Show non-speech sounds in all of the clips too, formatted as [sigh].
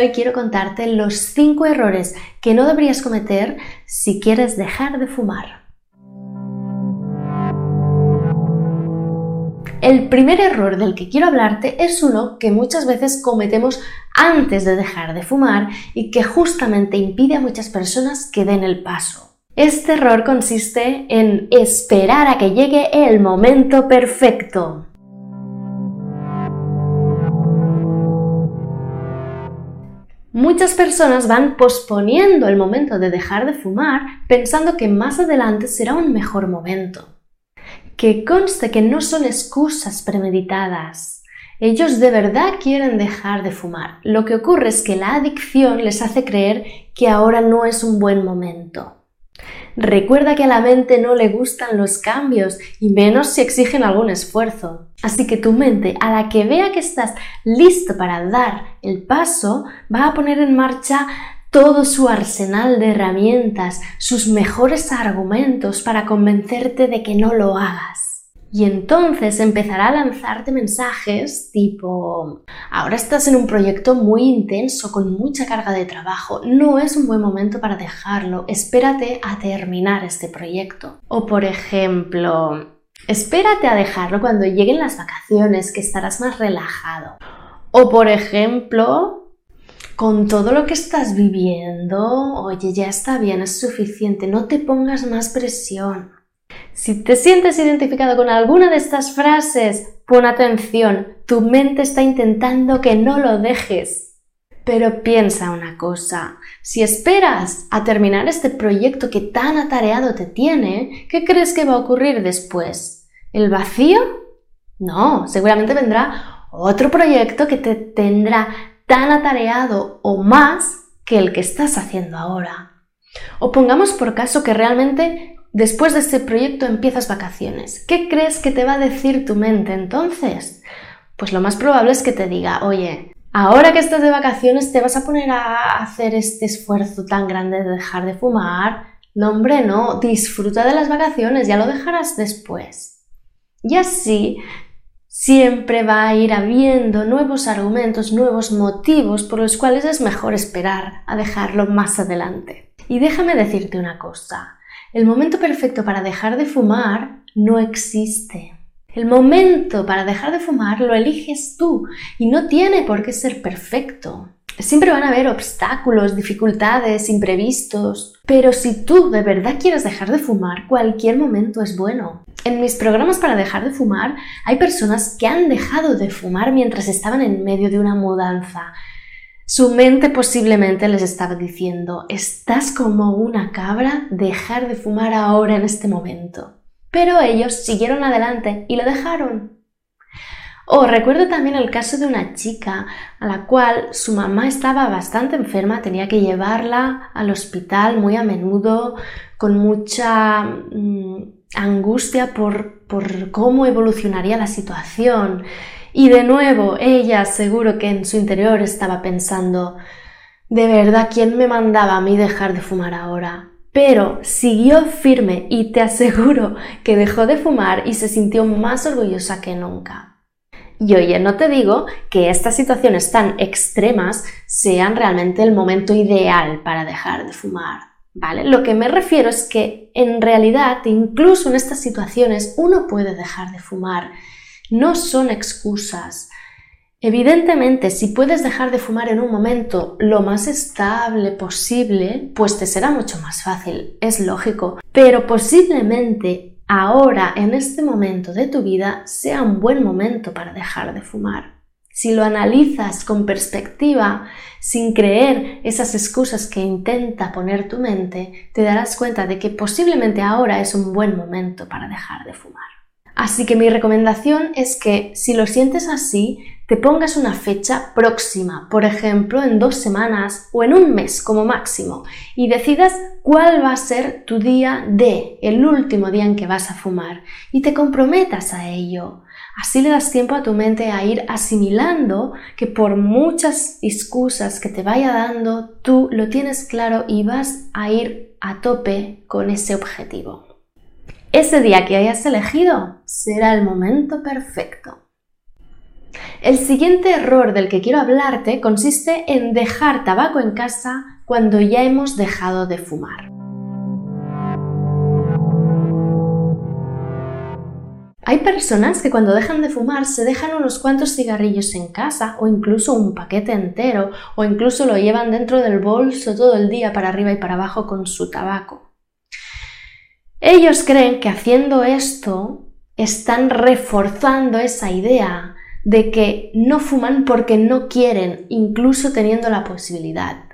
Hoy quiero contarte los 5 errores que no deberías cometer si quieres dejar de fumar. El primer error del que quiero hablarte es uno que muchas veces cometemos antes de dejar de fumar y que justamente impide a muchas personas que den el paso. Este error consiste en esperar a que llegue el momento perfecto. Muchas personas van posponiendo el momento de dejar de fumar pensando que más adelante será un mejor momento. Que conste que no son excusas premeditadas. Ellos de verdad quieren dejar de fumar. Lo que ocurre es que la adicción les hace creer que ahora no es un buen momento. Recuerda que a la mente no le gustan los cambios y menos si exigen algún esfuerzo. Así que tu mente, a la que vea que estás listo para dar el paso, va a poner en marcha todo su arsenal de herramientas, sus mejores argumentos para convencerte de que no lo hagas. Y entonces empezará a lanzarte mensajes tipo, ahora estás en un proyecto muy intenso, con mucha carga de trabajo, no es un buen momento para dejarlo, espérate a terminar este proyecto. O por ejemplo, espérate a dejarlo cuando lleguen las vacaciones, que estarás más relajado. O por ejemplo, con todo lo que estás viviendo, oye, ya está bien, es suficiente, no te pongas más presión. Si te sientes identificado con alguna de estas frases, pon atención, tu mente está intentando que no lo dejes. Pero piensa una cosa, si esperas a terminar este proyecto que tan atareado te tiene, ¿qué crees que va a ocurrir después? ¿El vacío? No, seguramente vendrá otro proyecto que te tendrá tan atareado o más que el que estás haciendo ahora. O pongamos por caso que realmente Después de este proyecto empiezas vacaciones. ¿Qué crees que te va a decir tu mente entonces? Pues lo más probable es que te diga, oye, ahora que estás de vacaciones te vas a poner a hacer este esfuerzo tan grande de dejar de fumar. No, hombre, no, disfruta de las vacaciones, ya lo dejarás después. Y así siempre va a ir habiendo nuevos argumentos, nuevos motivos por los cuales es mejor esperar a dejarlo más adelante. Y déjame decirte una cosa. El momento perfecto para dejar de fumar no existe. El momento para dejar de fumar lo eliges tú y no tiene por qué ser perfecto. Siempre van a haber obstáculos, dificultades, imprevistos, pero si tú de verdad quieres dejar de fumar, cualquier momento es bueno. En mis programas para dejar de fumar hay personas que han dejado de fumar mientras estaban en medio de una mudanza, su mente posiblemente les estaba diciendo, estás como una cabra, dejar de fumar ahora en este momento. Pero ellos siguieron adelante y lo dejaron. O oh, recuerdo también el caso de una chica a la cual su mamá estaba bastante enferma, tenía que llevarla al hospital muy a menudo, con mucha mm, angustia por, por cómo evolucionaría la situación. Y de nuevo, ella seguro que en su interior estaba pensando, de verdad, ¿quién me mandaba a mí dejar de fumar ahora? Pero siguió firme y te aseguro que dejó de fumar y se sintió más orgullosa que nunca. Y oye, no te digo que estas situaciones tan extremas sean realmente el momento ideal para dejar de fumar, ¿vale? Lo que me refiero es que en realidad, incluso en estas situaciones, uno puede dejar de fumar no son excusas. Evidentemente, si puedes dejar de fumar en un momento lo más estable posible, pues te será mucho más fácil, es lógico. Pero posiblemente ahora, en este momento de tu vida, sea un buen momento para dejar de fumar. Si lo analizas con perspectiva, sin creer esas excusas que intenta poner tu mente, te darás cuenta de que posiblemente ahora es un buen momento para dejar de fumar. Así que mi recomendación es que si lo sientes así, te pongas una fecha próxima, por ejemplo, en dos semanas o en un mes como máximo, y decidas cuál va a ser tu día de, el último día en que vas a fumar, y te comprometas a ello. Así le das tiempo a tu mente a ir asimilando que por muchas excusas que te vaya dando, tú lo tienes claro y vas a ir a tope con ese objetivo. Ese día que hayas elegido será el momento perfecto. El siguiente error del que quiero hablarte consiste en dejar tabaco en casa cuando ya hemos dejado de fumar. Hay personas que cuando dejan de fumar se dejan unos cuantos cigarrillos en casa o incluso un paquete entero o incluso lo llevan dentro del bolso todo el día para arriba y para abajo con su tabaco. Ellos creen que haciendo esto están reforzando esa idea de que no fuman porque no quieren, incluso teniendo la posibilidad.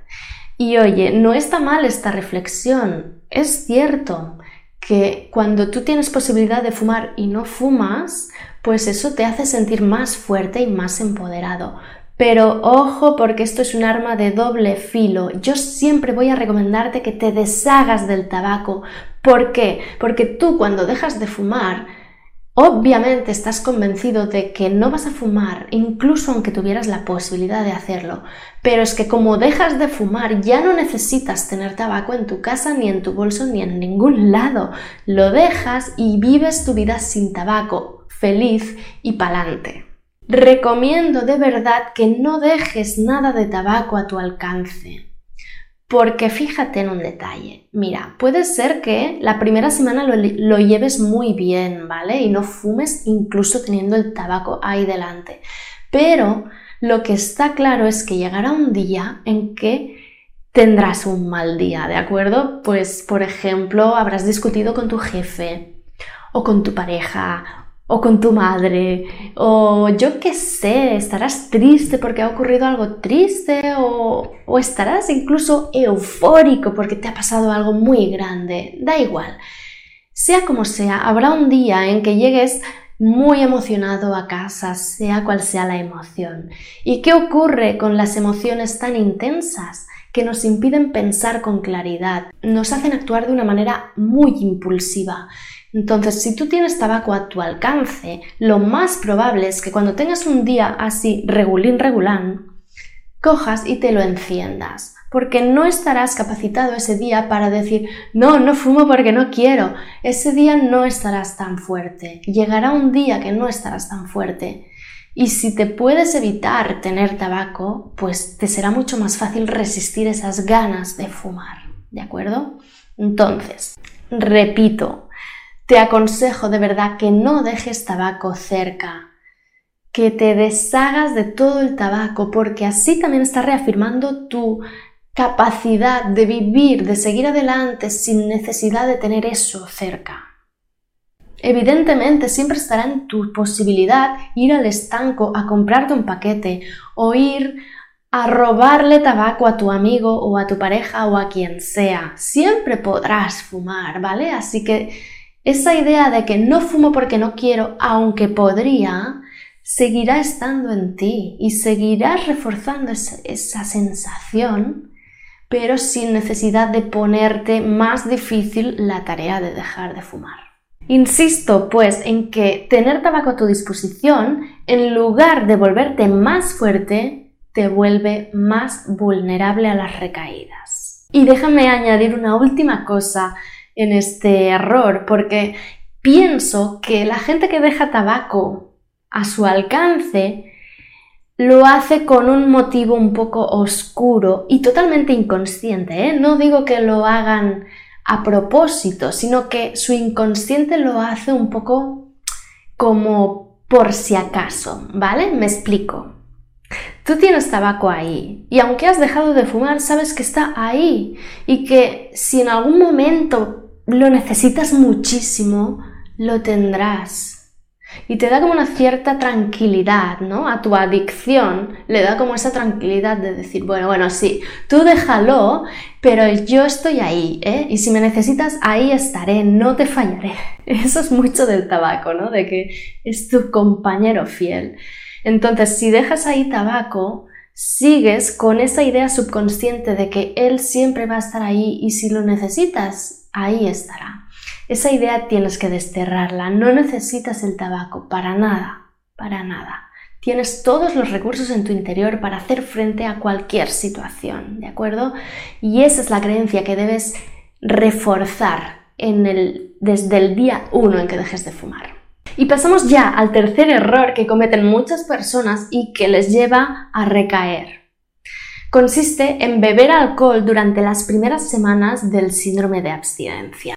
Y oye, no está mal esta reflexión. Es cierto que cuando tú tienes posibilidad de fumar y no fumas, pues eso te hace sentir más fuerte y más empoderado. Pero ojo porque esto es un arma de doble filo. Yo siempre voy a recomendarte que te deshagas del tabaco. ¿Por qué? Porque tú cuando dejas de fumar, obviamente estás convencido de que no vas a fumar, incluso aunque tuvieras la posibilidad de hacerlo. Pero es que como dejas de fumar, ya no necesitas tener tabaco en tu casa, ni en tu bolso, ni en ningún lado. Lo dejas y vives tu vida sin tabaco, feliz y pa'lante. Recomiendo de verdad que no dejes nada de tabaco a tu alcance. Porque fíjate en un detalle. Mira, puede ser que la primera semana lo, lo, lleves muy bien, ¿vale? Y no fumes incluso teniendo el tabaco ahí delante. Pero lo que está claro es que llegará un día en que tendrás un mal día, ¿de acuerdo? Pues, por ejemplo, habrás discutido con tu jefe o con tu pareja o con tu madre, o yo qué sé, estarás triste porque ha ocurrido algo triste, o, o, estarás incluso eufórico porque te ha pasado algo muy grande, da igual. Sea como sea, habrá un día en que llegues muy emocionado a casa, sea cual sea la emoción. ¿Y qué ocurre con las emociones tan intensas? que nos impiden pensar con claridad, nos hacen actuar de una manera muy impulsiva entonces, si tú tienes tabaco a tu alcance, lo más probable es que cuando tengas un día así regulín regulán, cojas y te lo enciendas, porque no estarás capacitado ese día para decir, no, no fumo porque no quiero. Ese día no estarás tan fuerte. Llegará un día que no estarás tan fuerte. Y si te puedes evitar tener tabaco, pues te será mucho más fácil resistir esas ganas de fumar. ¿De acuerdo? Entonces, repito, te aconsejo de verdad que no dejes tabaco cerca, que te deshagas de todo el tabaco, porque así también estás reafirmando tu capacidad de vivir, de seguir adelante sin necesidad de tener eso cerca. Evidentemente siempre estará en tu posibilidad ir al estanco a comprarte un paquete o ir a robarle tabaco a tu amigo o a tu pareja o a quien sea. Siempre podrás fumar, ¿vale? Así que esa idea de que no fumo porque no quiero, aunque podría, seguirá estando en ti y seguirás reforzando esa, sensación, pero sin necesidad de ponerte más difícil la tarea de dejar de fumar. Insisto, pues, en que tener tabaco a tu disposición, en lugar de volverte más fuerte, te vuelve más vulnerable a las recaídas. Y déjame añadir una última cosa en este error, porque pienso que la gente que deja tabaco a su alcance lo hace con un motivo un poco oscuro y totalmente inconsciente. ¿eh? No digo que lo hagan a propósito, sino que su inconsciente lo hace un poco como por si acaso, ¿vale? Me explico. Tú tienes tabaco ahí y aunque has dejado de fumar, sabes que está ahí y que si en algún momento lo necesitas muchísimo, lo tendrás. Y te da como una cierta tranquilidad, ¿no? A tu adicción le da como esa tranquilidad de decir, bueno, bueno, sí, tú déjalo, pero yo estoy ahí, ¿eh? Y si me necesitas, ahí estaré, no te fallaré. [laughs] Eso es mucho del tabaco, ¿no? De que es tu compañero fiel. Entonces, si dejas ahí tabaco, sigues con esa idea subconsciente de que él siempre va a estar ahí y si lo necesitas, ahí estará. Esa idea tienes que desterrarla, no necesitas el tabaco para nada, para nada. Tienes todos los recursos en tu interior para hacer frente a cualquier situación, ¿de acuerdo? Y esa es la creencia que debes reforzar desde el día uno en que dejes de fumar. Y pasamos ya al tercer error que cometen muchas personas y que les lleva a recaer. Consiste en beber alcohol durante las primeras semanas del síndrome de abstinencia.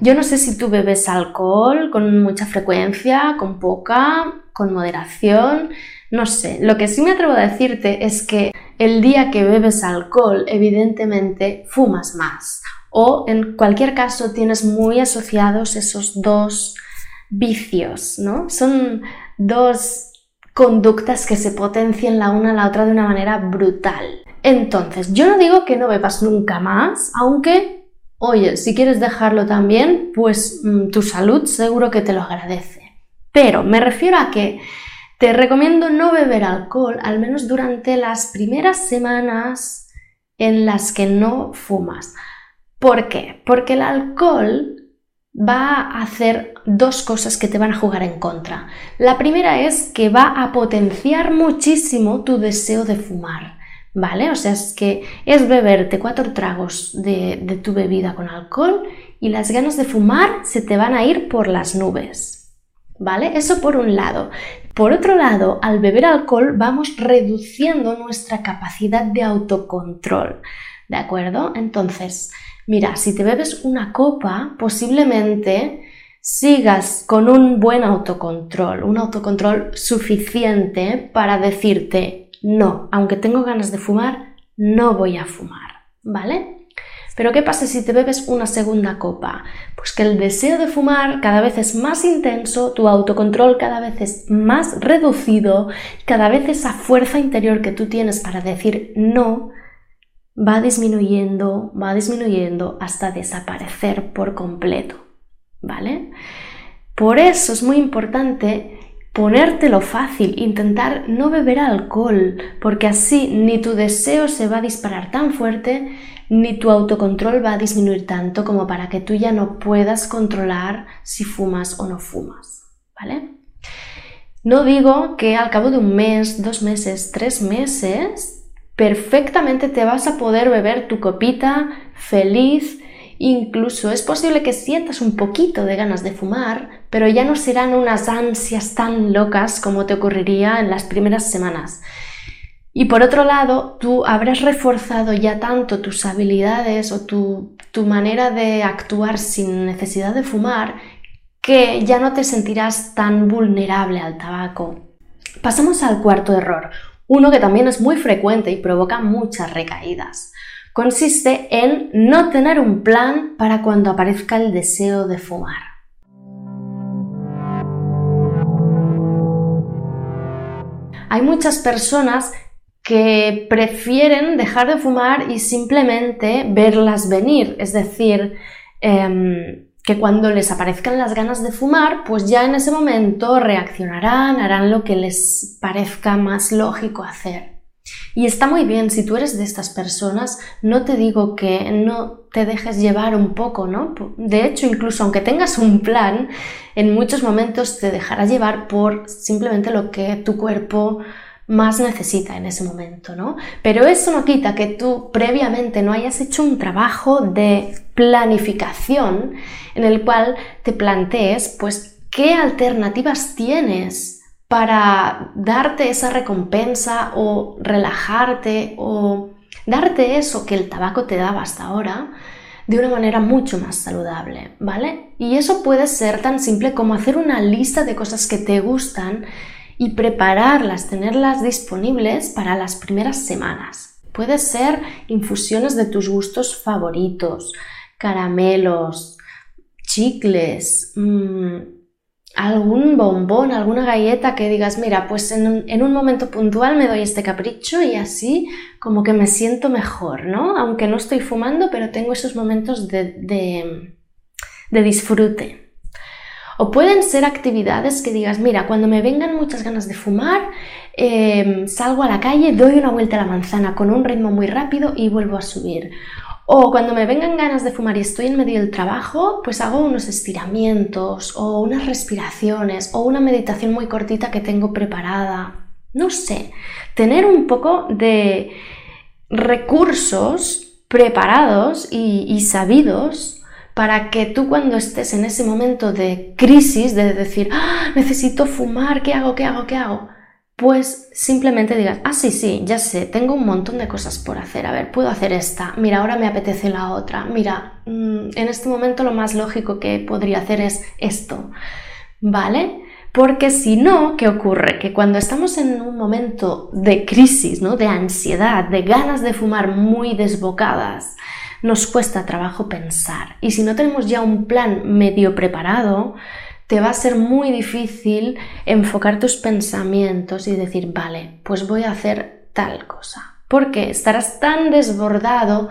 Yo no sé si tú bebes alcohol con mucha frecuencia, con poca, con moderación, no sé. Lo que sí me atrevo a decirte es que el día que bebes alcohol, evidentemente fumas más o en cualquier caso tienes muy asociados esos dos vicios, ¿no? Son dos conductas que se potencian la una a la otra de una manera brutal. Entonces, yo no digo que no bebas nunca más, aunque, oye, si quieres dejarlo también, pues mm, tu salud seguro que te lo agradece. Pero me refiero a que te recomiendo no beber alcohol, al menos durante las primeras semanas en las que no fumas. ¿Por qué? Porque el alcohol va a hacer dos cosas que te van a jugar en contra. La primera es que va a potenciar muchísimo tu deseo de fumar, ¿vale? O sea, es que es beberte cuatro tragos de, de tu bebida con alcohol y las ganas de fumar se te van a ir por las nubes, ¿vale? Eso por un lado. Por otro lado, al beber alcohol vamos reduciendo nuestra capacidad de autocontrol, ¿de acuerdo? Entonces, Mira, si te bebes una copa, posiblemente sigas con un buen autocontrol, un autocontrol suficiente para decirte, no, aunque tengo ganas de fumar, no voy a fumar, ¿vale? Pero ¿qué pasa si te bebes una segunda copa? Pues que el deseo de fumar cada vez es más intenso, tu autocontrol cada vez es más reducido, cada vez esa fuerza interior que tú tienes para decir no va disminuyendo, va disminuyendo hasta desaparecer por completo, ¿vale? Por eso es muy importante ponértelo fácil, intentar no beber alcohol, porque así ni tu deseo se va a disparar tan fuerte, ni tu autocontrol va a disminuir tanto como para que tú ya no puedas controlar si fumas o no fumas, ¿vale? No digo que al cabo de un mes, dos meses, tres meses perfectamente te vas a poder beber tu copita feliz, incluso es posible que sientas un poquito de ganas de fumar, pero ya no serán unas ansias tan locas como te ocurriría en las primeras semanas. Y por otro lado, tú habrás reforzado ya tanto tus habilidades o tu, tu manera de actuar sin necesidad de fumar que ya no te sentirás tan vulnerable al tabaco. Pasamos al cuarto error, uno que también es muy frecuente y provoca muchas recaídas. Consiste en no tener un plan para cuando aparezca el deseo de fumar. Hay muchas personas que prefieren dejar de fumar y simplemente verlas venir, es decir, em, que cuando les aparezcan las ganas de fumar, pues ya en ese momento reaccionarán, harán lo que les parezca más lógico hacer. Y está muy bien, si tú eres de estas personas, no te digo que no te dejes llevar un poco, ¿no? De hecho, incluso aunque tengas un plan, en muchos momentos te dejarás llevar por simplemente lo que tu cuerpo más necesita en ese momento, ¿no? Pero eso no quita que tú previamente no hayas hecho un trabajo de planificación en el cual te plantees, pues, qué alternativas tienes para darte esa recompensa o relajarte o darte eso que el tabaco te daba hasta ahora de una manera mucho más saludable, ¿vale? Y eso puede ser tan simple como hacer una lista de cosas que te gustan y prepararlas, tenerlas disponibles para las primeras semanas. Puede ser infusiones de tus gustos favoritos, caramelos, chicles, mm, algún bombón, alguna galleta que digas, mira, pues en un, momento puntual me doy este capricho y así como que me siento mejor, ¿no? Aunque no estoy fumando, pero tengo esos momentos de, de disfrute. O pueden ser actividades que digas, mira, cuando me vengan muchas ganas de fumar, em, salgo a la calle, doy una vuelta a la manzana con un ritmo muy rápido y vuelvo a subir. O cuando me vengan ganas de fumar y estoy en medio del trabajo, pues hago unos estiramientos o unas respiraciones o una meditación muy cortita que tengo preparada. No sé, tener un poco de recursos preparados y, sabidos para que tú cuando estés en ese momento de crisis, de decir, ¡Ah, necesito fumar, ¿qué hago? ¿Qué hago? ¿Qué hago? pues simplemente digas, ah, sí, sí, ya sé, tengo un montón de cosas por hacer, a ver, puedo hacer esta, mira, ahora me apetece la otra, mira, mm, en este momento lo más lógico que podría hacer es esto, ¿vale? Porque si no, ¿qué ocurre? Que cuando estamos en un momento de crisis, ¿no? de ansiedad, de ganas de fumar muy desbocadas, nos cuesta trabajo pensar. Y si no tenemos ya un plan medio preparado, te va a ser muy difícil enfocar tus pensamientos y decir, vale, pues voy a hacer tal cosa. Porque estarás tan desbordado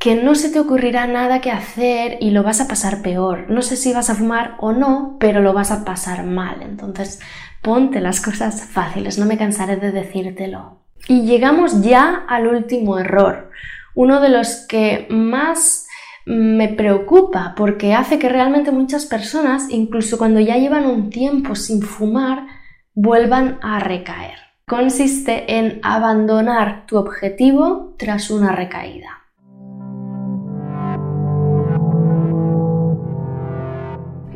que no se te ocurrirá nada que hacer y lo vas a pasar peor. No sé si vas a fumar o no, pero lo vas a pasar mal. Entonces, ponte las cosas fáciles, no me cansaré de decírtelo. Y llegamos ya al último error, uno de los que más me preocupa porque hace que realmente muchas personas, incluso cuando ya llevan un tiempo sin fumar, vuelvan a recaer. Consiste en abandonar tu objetivo tras una recaída.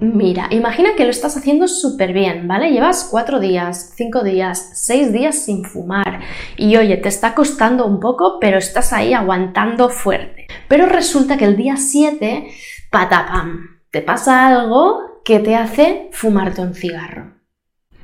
Mira, imagina que lo estás haciendo súper bien, ¿vale? Llevas cuatro días, cinco días, seis días sin fumar y oye, te está costando un poco, pero estás ahí aguantando fuerte. Pero resulta que el día 7, patapam, te pasa algo que te hace fumarte un cigarro.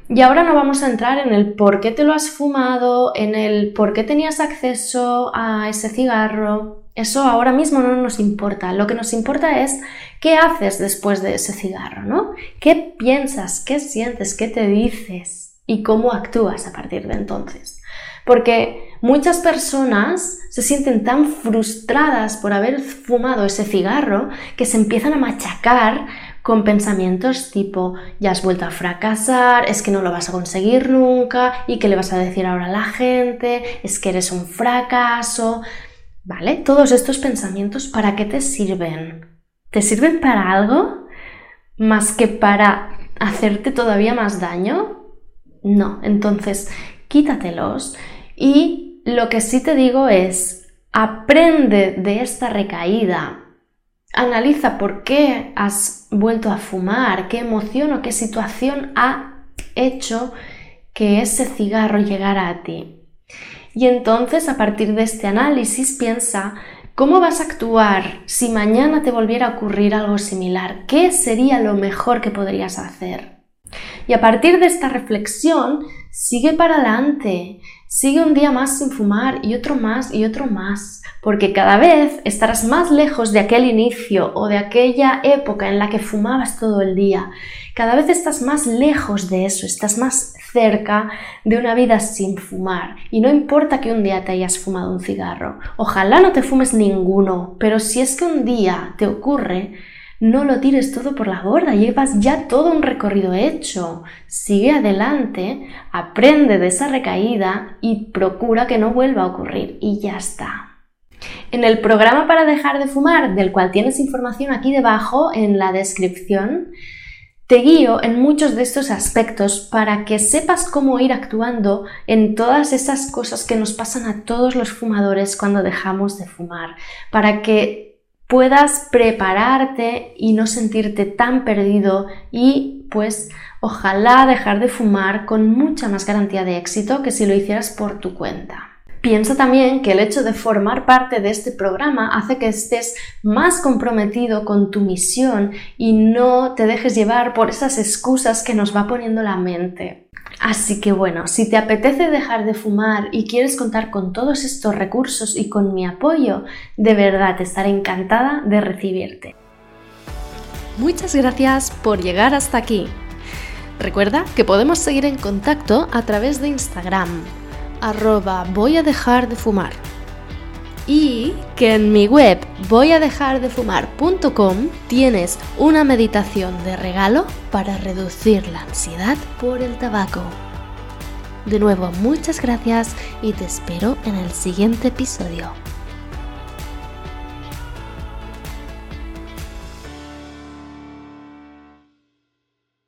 Y ahora no vamos a entrar en el por qué te lo has fumado, en el por qué tenías acceso a ese cigarro. Eso ahora mismo no nos importa. Lo que nos importa es qué haces después de ese cigarro, ¿no? ¿Qué piensas? ¿Qué sientes? ¿Qué te dices? ¿Y cómo actúas a partir de entonces? Porque muchas personas se sienten tan frustradas por haber fumado ese cigarro que se empiezan a machacar con pensamientos tipo ya has vuelto a fracasar, es que no lo vas a conseguir nunca y qué le vas a decir ahora a la gente, es que eres un fracaso. ¿Vale? Todos estos pensamientos, ¿para qué te sirven? ¿Te sirven para algo más que para hacerte todavía más daño? No, entonces quítatelos y lo que sí te digo es, aprende de esta recaída, analiza por qué has vuelto a fumar, qué emoción o qué situación ha hecho que ese cigarro llegara a ti. Y entonces, a partir de este análisis, piensa cómo vas a actuar si mañana te volviera a ocurrir algo similar. ¿Qué sería lo mejor que podrías hacer? Y a partir de esta reflexión, sigue para adelante, sigue un día más sin fumar y otro más y otro más, porque cada vez estarás más lejos de aquel inicio o de aquella época en la que fumabas todo el día. Cada vez estás más lejos de eso, estás más cerca de una vida sin fumar. Y no importa que un día te hayas fumado un cigarro, ojalá no te fumes ninguno, pero si es que un día te ocurre, no lo tires todo por la borda, llevas ya todo un recorrido hecho. Sigue adelante, aprende de esa recaída y procura que no vuelva a ocurrir y ya está. En el programa para dejar de fumar, del cual tienes información aquí debajo en la descripción, te guío en muchos de estos aspectos para que sepas cómo ir actuando en todas esas cosas que nos pasan a todos los fumadores cuando dejamos de fumar, para que puedas prepararte y no sentirte tan perdido y pues ojalá dejar de fumar con mucha más garantía de éxito que si lo hicieras por tu cuenta. Piensa también que el hecho de formar parte de este programa hace que estés más comprometido con tu misión y no te dejes llevar por esas excusas que nos va poniendo la mente. Así que bueno, si te apetece dejar de fumar y quieres contar con todos estos recursos y con mi apoyo, de verdad estaré encantada de recibirte. Muchas gracias por llegar hasta aquí. Recuerda que podemos seguir en contacto a través de Instagram, arroba voy a dejar de fumar. y que en mi web voyadejardefumar.com tienes una meditación de regalo para reducir la ansiedad por el tabaco. De nuevo, muchas gracias y te espero en el siguiente episodio.